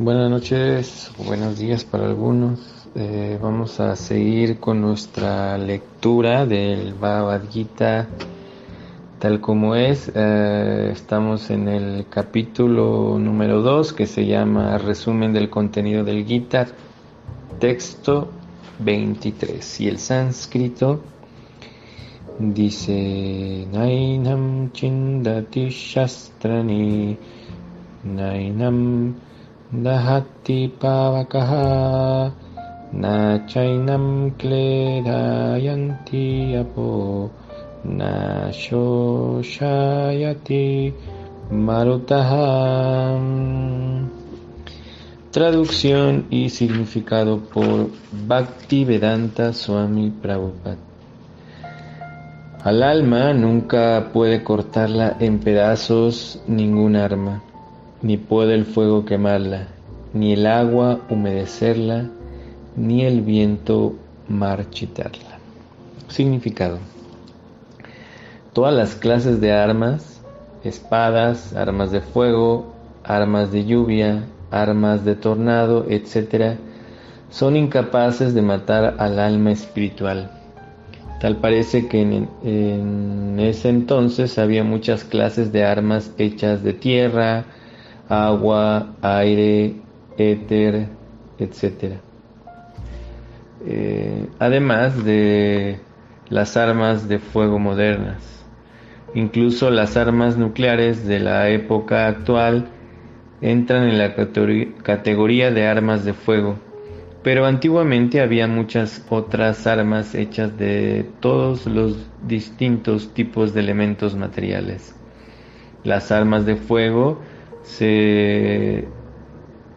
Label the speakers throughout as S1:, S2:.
S1: Buenas noches, buenos días para algunos. Eh, vamos a seguir con nuestra lectura del Bhagavad Gita tal como es. Eh, estamos en el capítulo número 2 que se llama Resumen del contenido del Gita, texto 23. Y el sánscrito dice Nainam Chindati Shastrani Nainam Dahati Pavakaha Nachainam Kledayanti Apo Nashoshayati Marutaha Traducción y significado por Bhakti Vedanta Swami Prabhupada. Al alma nunca puede cortarla en pedazos ningún arma ni puede el fuego quemarla, ni el agua humedecerla, ni el viento marchitarla. Significado. Todas las clases de armas, espadas, armas de fuego, armas de lluvia, armas de tornado, etc., son incapaces de matar al alma espiritual. Tal parece que en, en, ese entonces había muchas clases de armas hechas de tierra, agua, aire, éter, etc. Eh, además de las armas de fuego modernas. Incluso las armas nucleares de la época actual entran en la categoría de armas de fuego, pero antiguamente había muchas otras armas hechas de todos los distintos tipos de elementos materiales. Las armas de fuego se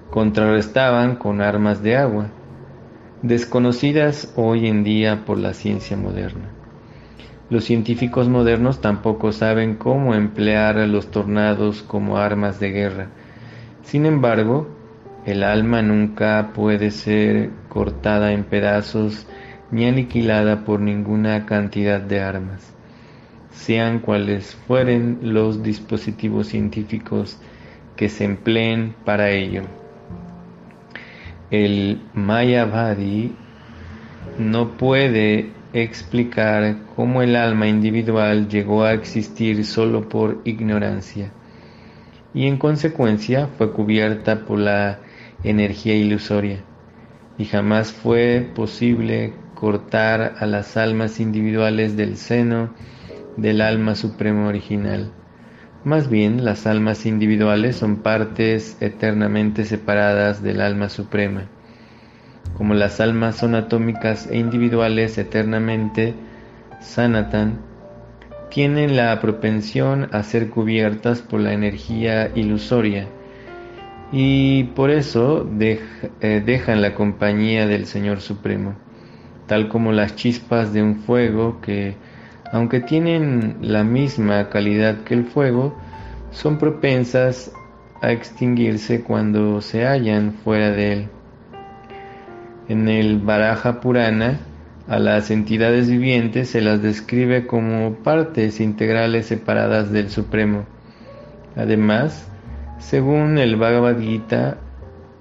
S1: contrarrestaban con armas de agua, desconocidas hoy en día por la ciencia moderna. Los científicos modernos tampoco saben cómo emplear a los tornados como armas de guerra. Sin embargo, el alma nunca puede ser cortada en pedazos ni aniquilada por ninguna cantidad de armas, sean cuales fueren los dispositivos científicos que se empleen para ello. El Mayavadi no puede explicar cómo el alma individual llegó a existir solo por ignorancia y en consecuencia fue cubierta por la energía ilusoria y jamás fue posible cortar a las almas individuales del seno del alma supremo original. Más bien, las almas individuales son partes eternamente separadas del alma suprema. Como las almas son atómicas e individuales eternamente sanatan, tienen la propensión a ser cubiertas por la energía ilusoria y por eso eh, dejan la compañía del Señor Supremo, tal como las chispas de un fuego que aunque tienen la misma calidad que el fuego, son propensas a extinguirse cuando se hallan fuera de él. En el Baraja Purana, a las entidades vivientes se las describe como partes integrales separadas del Supremo. Además, según el Bhagavad Gita,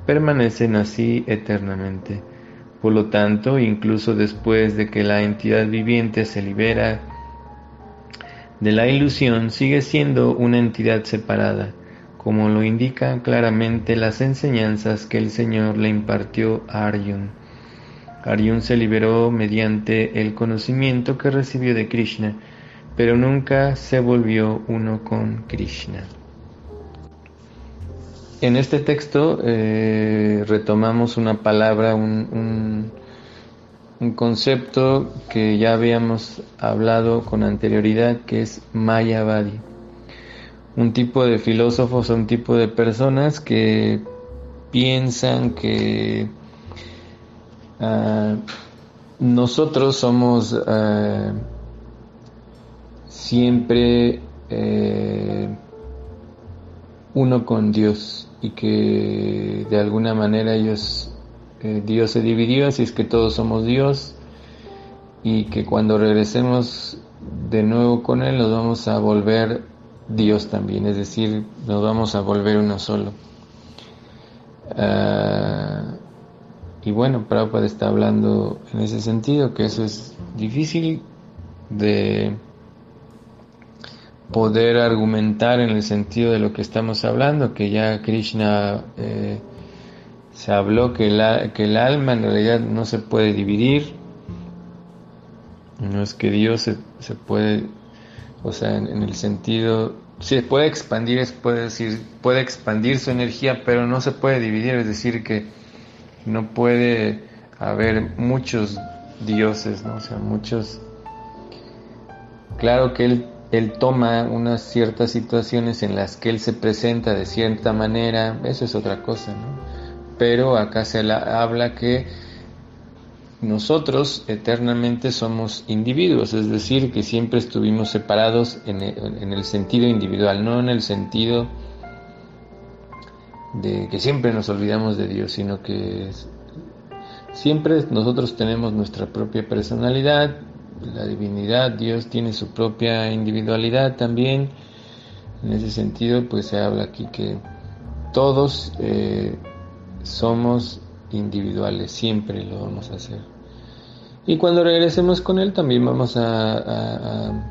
S1: permanecen así eternamente. Por lo tanto, incluso después de que la entidad viviente se libera de la ilusión sigue siendo una entidad separada, como lo indican claramente las enseñanzas que el Señor le impartió a Arjun. Arjun se liberó mediante el conocimiento que recibió de Krishna, pero nunca se volvió uno con Krishna. En este texto eh, retomamos una palabra, un, un concepto que ya habíamos hablado con anterioridad, que es Mayavadi. Un tipo de filósofos, un tipo de personas que piensan que ah, nosotros somos ah, siempre eh, uno con Dios y que de alguna manera ellos eh, Dios se dividió, así es que todos somos Dios y que cuando regresemos de nuevo con Él nos vamos a volver Dios también, es decir, nos vamos a volver uno solo. Ah, y bueno, Prabhupada está hablando en ese sentido, que eso es difícil de poder argumentar en el sentido de lo que estamos hablando, que ya Krishna eh, se habló que, que el alma en realidad no se puede dividir, no es que Dios se, se puede, o sea, en, el sentido, se puede expandir, puede decir, puede expandir su energía, pero no se puede dividir, es decir, que no puede haber muchos dioses, ¿no? O sea, muchos... Claro que él, él toma unas ciertas situaciones en las que él se presenta de cierta manera, eso es otra cosa, ¿no? Pero acá se habla que nosotros eternamente somos individuos, es decir, que siempre estuvimos separados en el, sentido individual, no en el sentido de que siempre nos olvidamos de Dios, sino que siempre nosotros tenemos nuestra propia personalidad, la divinidad, Dios tiene su propia individualidad también. En ese sentido, pues se habla aquí que todos eh, somos individuales, siempre lo vamos a hacer. Y cuando regresemos con Él también vamos a,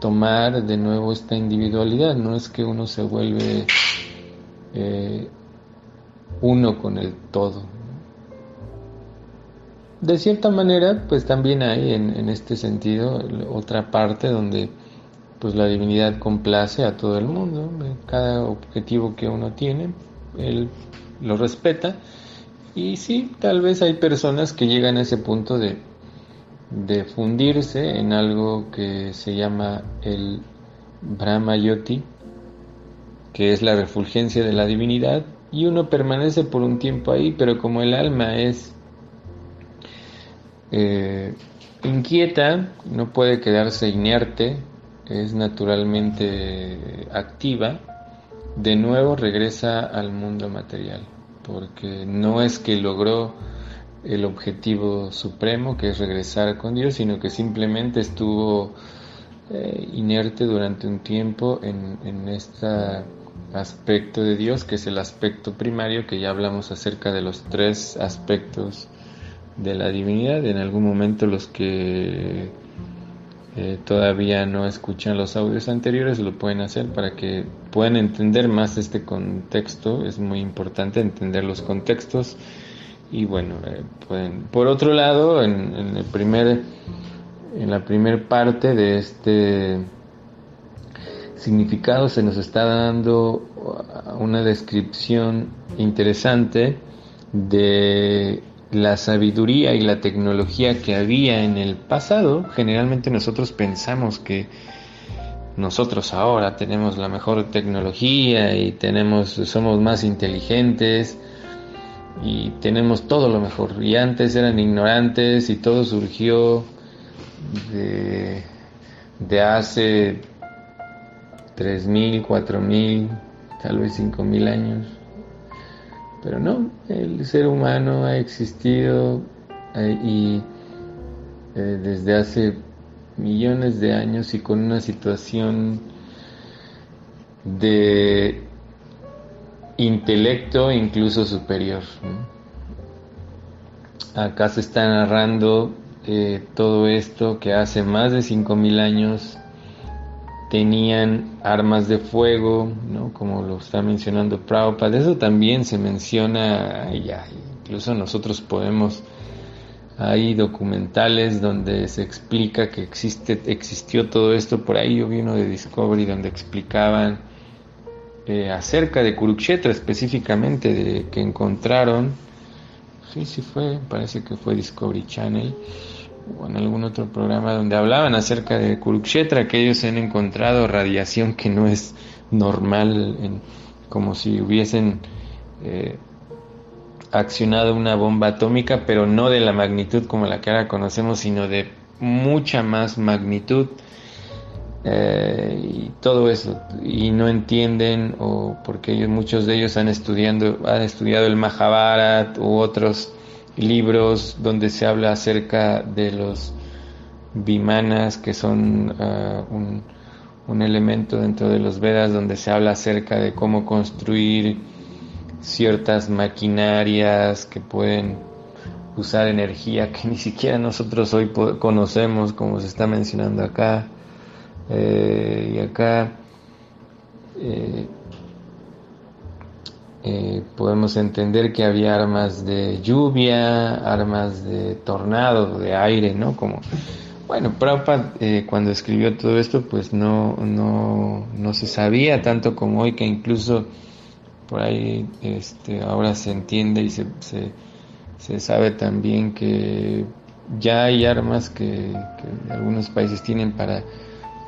S1: tomar de nuevo esta individualidad, no es que uno se vuelve eh, uno con el todo. De cierta manera, pues también hay en, en, este sentido otra parte donde pues la divinidad complace a todo el mundo, cada objetivo que uno tiene, Él lo respeta. Y sí, tal vez hay personas que llegan a ese punto de, de fundirse en algo que se llama el Brahma Yoti, que es la refulgencia de la divinidad, y uno permanece por un tiempo ahí, pero como el alma es eh, inquieta, no puede quedarse inerte, es naturalmente activa, de nuevo regresa al mundo material porque no es que logró el objetivo supremo, que es regresar con Dios, sino que simplemente estuvo eh, inerte durante un tiempo en, en este aspecto de Dios, que es el aspecto primario, que ya hablamos acerca de los tres aspectos de la divinidad. En algún momento los que eh, todavía no escuchan los audios anteriores, lo pueden hacer para que puedan entender más este contexto. Es muy importante entender los contextos. Y bueno, eh, pueden. Por otro lado, en, el primer, en la primera parte de este significado se nos está dando una descripción interesante de la sabiduría y la tecnología que había en el pasado, generalmente nosotros pensamos que nosotros ahora tenemos la mejor tecnología y tenemos somos más inteligentes y tenemos todo lo mejor. Y antes eran ignorantes y todo surgió de, de hace 3.000, 4.000, tal vez 5.000 años. Pero no, el ser humano ha existido eh, y eh, desde hace millones de años y con una situación de intelecto incluso superior. Acá se está narrando eh, todo esto que hace más de 5.000 años tenían armas de fuego, ¿no? como lo está mencionando Prabhupada. Eso también se menciona, incluso nosotros podemos, hay documentales donde se explica que existe, existió todo esto, por ahí yo vi uno de Discovery donde explicaban eh, acerca de Kurukshetra específicamente, de que encontraron, sí, sí fue, parece que fue Discovery Channel, o en algún otro programa donde hablaban acerca de Kurukshetra, que ellos han encontrado radiación que no es normal, en, como si hubiesen eh, accionado una bomba atómica, pero no de la magnitud como la que ahora conocemos, sino de mucha más magnitud. Eh, y todo eso y no entienden o porque ellos muchos de ellos han estudiando han estudiado el Mahabharat u otros libros donde se habla acerca de los vimanas, que son ah, un, un, elemento dentro de los Vedas, donde se habla acerca de cómo construir ciertas maquinarias que pueden usar energía que ni siquiera nosotros hoy conocemos, como se está mencionando acá. Eh, y acá eh, eh, podemos entender que había armas de lluvia, armas de tornado, de aire, ¿no? Como, bueno, Prabhupada cuando escribió todo esto, pues no, no, no se sabía tanto como hoy, que incluso por ahí este, ahora se entiende y se, se, se sabe también que ya hay armas que, que algunos países tienen para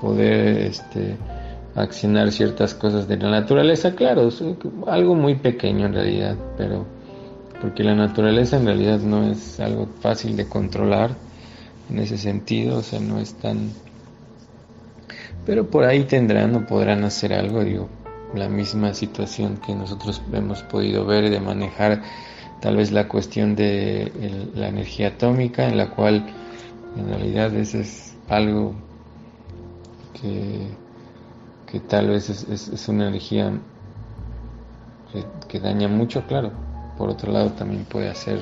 S1: poder este, accionar ciertas cosas de la naturaleza, claro, algo muy pequeño en realidad, pero porque la naturaleza en realidad no es algo fácil de controlar en ese sentido, o sea, no es tan... Pero por ahí tendrán o podrán hacer algo, digo, la misma situación que nosotros hemos podido ver de manejar tal vez la cuestión de la energía atómica, en la cual en realidad eso es algo que, tal vez es, una energía que, daña mucho, claro. Por otro lado también puede hacer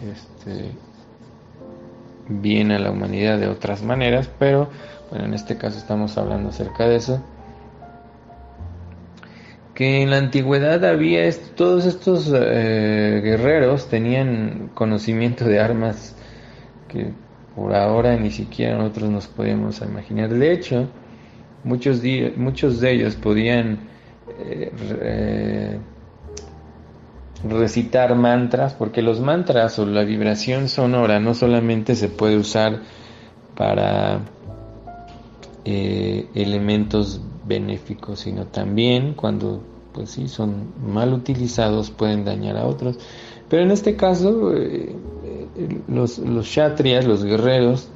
S1: este, bien a la humanidad de otras maneras, pero bueno, en este caso estamos hablando acerca de eso. Que en la antigüedad había todos estos eh, guerreros tenían conocimiento de armas que por ahora ni siquiera nosotros nos podemos imaginar. De hecho, muchos, muchos de ellos podían eh, recitar mantras, porque los mantras o la vibración sonora no solamente se puede usar para eh, elementos benéficos, sino también cuando pues sí son mal utilizados pueden dañar a otros. Pero en este caso eh, los, los shatrias, los guerreros,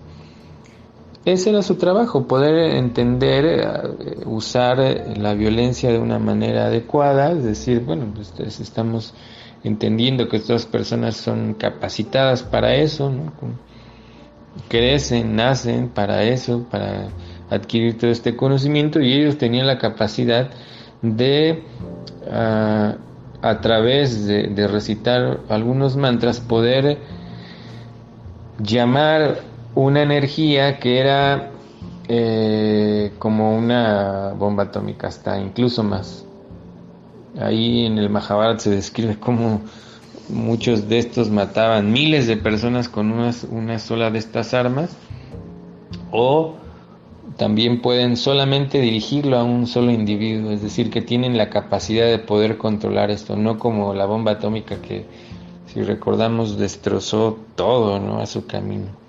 S1: ese era su trabajo, poder entender, eh, usar la violencia de una manera adecuada, es decir, bueno, pues estamos entendiendo que estas personas son capacitadas para eso, crecen, nacen para eso, para adquirir todo este conocimiento y ellos tenían la capacidad de ah, a través de, de, recitar algunos mantras poder llamar una energía que era eh, como una bomba atómica, hasta incluso más. Ahí en el Mahabharata se describe cómo muchos de estos mataban miles de personas con una sola de estas armas, o también pueden solamente dirigirlo a un solo individuo, es decir, que tienen la capacidad de poder controlar esto, no como la bomba atómica que si recordamos, destrozó todo ¿no? a su camino.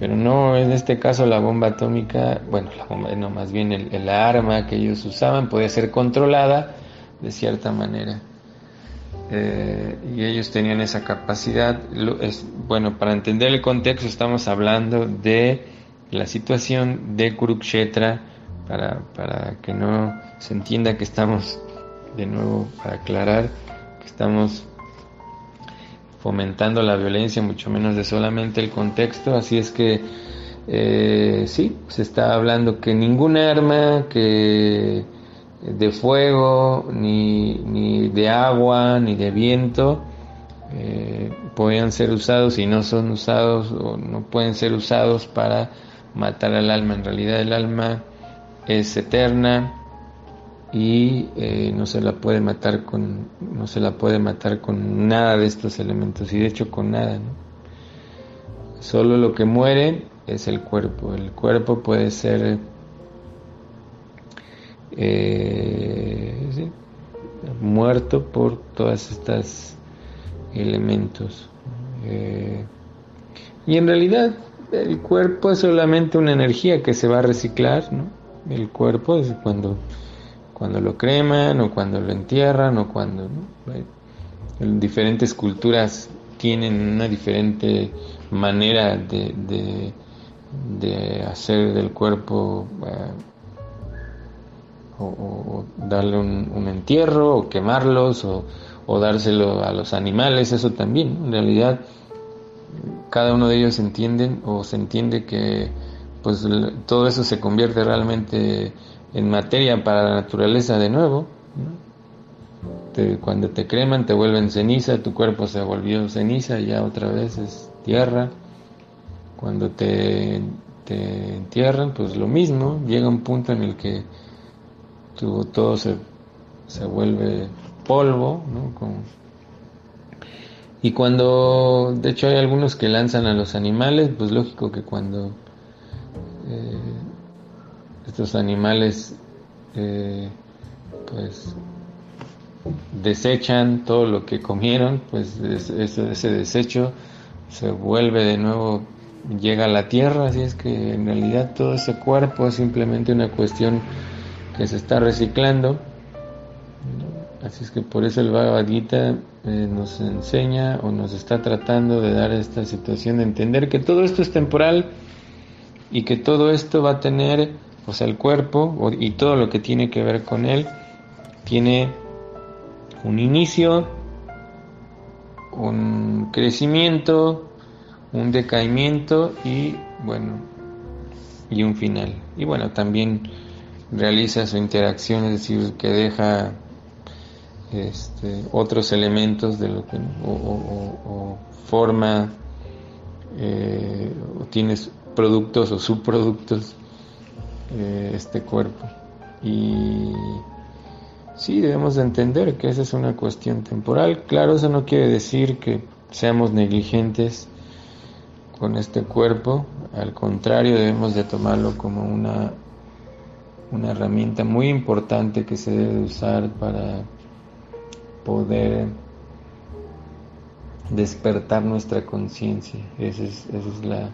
S1: Pero no en este caso la bomba atómica, bueno, la bomba, no, más bien el, arma que ellos usaban podía ser controlada de cierta manera. Eh, y ellos tenían esa capacidad. Es, bueno, para entender el contexto estamos hablando de la situación de Kurukshetra, para, para que no se entienda que estamos, de nuevo, para aclarar, que estamos fomentando la violencia, mucho menos de solamente el contexto. Así es que eh, sí, se está hablando que ningún arma que de fuego, ni, ni de agua, ni de viento, eh, puedan ser usados y no son usados o no pueden ser usados para matar al alma. En realidad el alma es eterna, y eh, no se la puede matar con no se la puede matar con nada de estos elementos y de hecho con nada solo lo que muere es el cuerpo. El cuerpo puede ser eh, muerto por todas estas elementos. Eh, y en realidad el cuerpo es solamente una energía que se va a reciclar el cuerpo es cuando cuando lo creman o cuando lo entierran o cuando diferentes culturas tienen una diferente manera de, de, hacer del cuerpo eh, o, darle un, entierro o quemarlos o, dárselo a los animales, eso también. En realidad cada uno de ellos entienden o se entiende que pues todo eso se convierte realmente en materia para la naturaleza de nuevo. cuando te creman te vuelven ceniza, tu cuerpo se volvió ceniza ya otra vez es tierra. Cuando te, entierran, pues lo mismo, llega un punto en el que tu, todo se, se vuelve polvo, y cuando, de hecho hay algunos que lanzan a los animales, pues lógico que cuando eh, estos animales eh, pues desechan todo lo que comieron, pues ese desecho se vuelve de nuevo, llega a la tierra, así es que en realidad todo ese cuerpo es simplemente una cuestión que se está reciclando. Así es que por eso el Bhagavad Gita eh, nos enseña o nos está tratando de dar esta situación de entender que todo esto es temporal y que todo esto va a tener, o sea, el cuerpo y todo lo que tiene que ver con él, tiene un inicio, un crecimiento, un decaimiento y bueno, y un final. Y bueno, también realiza su interacción, es decir, que deja este, otros elementos de lo que o, forma eh, o tienes productos o subproductos eh, este cuerpo. Y sí debemos de entender que esa es una cuestión temporal. Claro eso no quiere decir que seamos negligentes con este cuerpo. Al contrario debemos de tomarlo como una una herramienta muy importante que se debe usar para poder despertar nuestra conciencia. Esa es, la,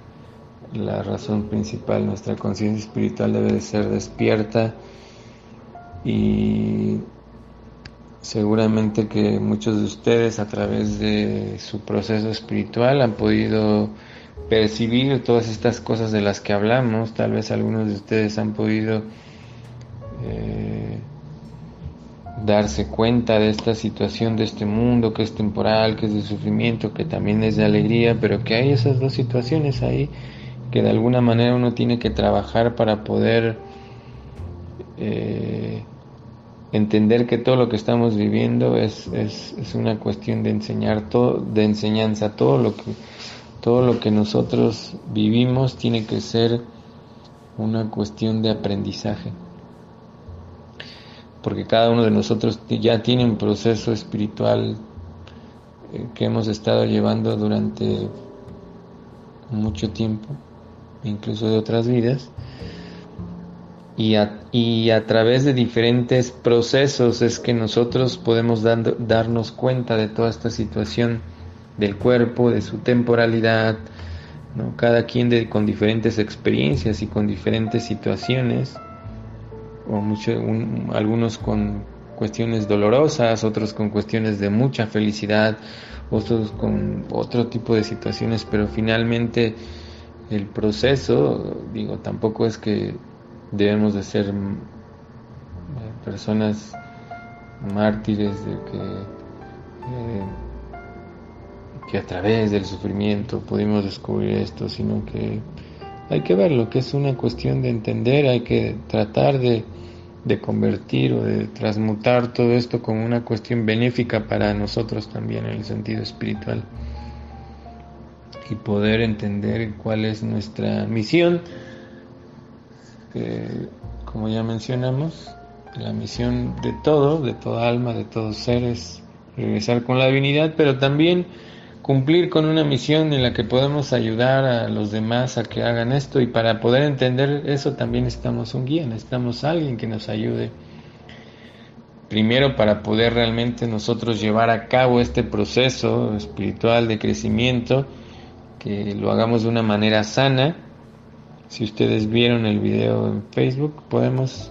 S1: la, razón principal. Nuestra conciencia espiritual debe de ser despierta y seguramente que muchos de ustedes a través de su proceso espiritual han podido percibir todas estas cosas de las que hablamos. Tal vez algunos de ustedes han podido eh, darse cuenta de esta situación de este mundo que es temporal, que es de sufrimiento, que también es de alegría, pero que hay esas dos situaciones ahí que de alguna manera uno tiene que trabajar para poder eh, entender que todo lo que estamos viviendo es, es, es, una cuestión de enseñar todo, de enseñanza, todo lo que todo lo que nosotros vivimos tiene que ser una cuestión de aprendizaje. Porque cada uno de nosotros ya tiene un proceso espiritual eh, que hemos estado llevando durante mucho tiempo, incluso de otras vidas, y a, través de diferentes procesos es que nosotros podemos darnos cuenta de toda esta situación del cuerpo, de su temporalidad, cada quien con diferentes experiencias y con diferentes situaciones o mucho, algunos con cuestiones dolorosas, otros con cuestiones de mucha felicidad, otros con otro tipo de situaciones, pero finalmente el proceso, digo, tampoco es que debemos de ser mm, personas mártires de que, eh, que a través del sufrimiento pudimos descubrir esto, sino que hay que verlo, que es una cuestión de entender, hay que tratar de de convertir o de transmutar todo esto como una cuestión benéfica para nosotros también en el sentido espiritual y poder entender cuál es nuestra misión, que como ya mencionamos, la misión de todo, de toda alma, de todos seres, regresar con la divinidad, pero también cumplir con una misión en la que podemos ayudar a los demás a que hagan esto y para poder entender eso también necesitamos un guía, necesitamos alguien que nos ayude. Primero para poder realmente nosotros llevar a cabo este proceso espiritual de crecimiento, lo hagamos de una manera sana. Si ustedes vieron el video en Facebook, podemos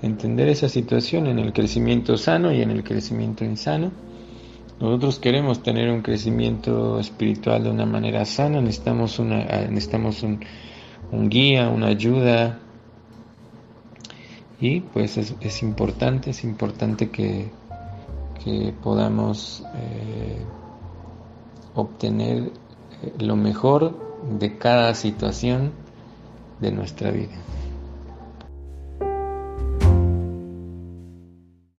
S1: entender esa situación en el crecimiento sano y en el crecimiento insano nosotros queremos tener un crecimiento espiritual de una manera sana, necesitamos, una, ah, necesitamos un, guía, una ayuda. Y pues es, importante, es importante que, podamos eh, obtener lo mejor de cada situación de nuestra vida.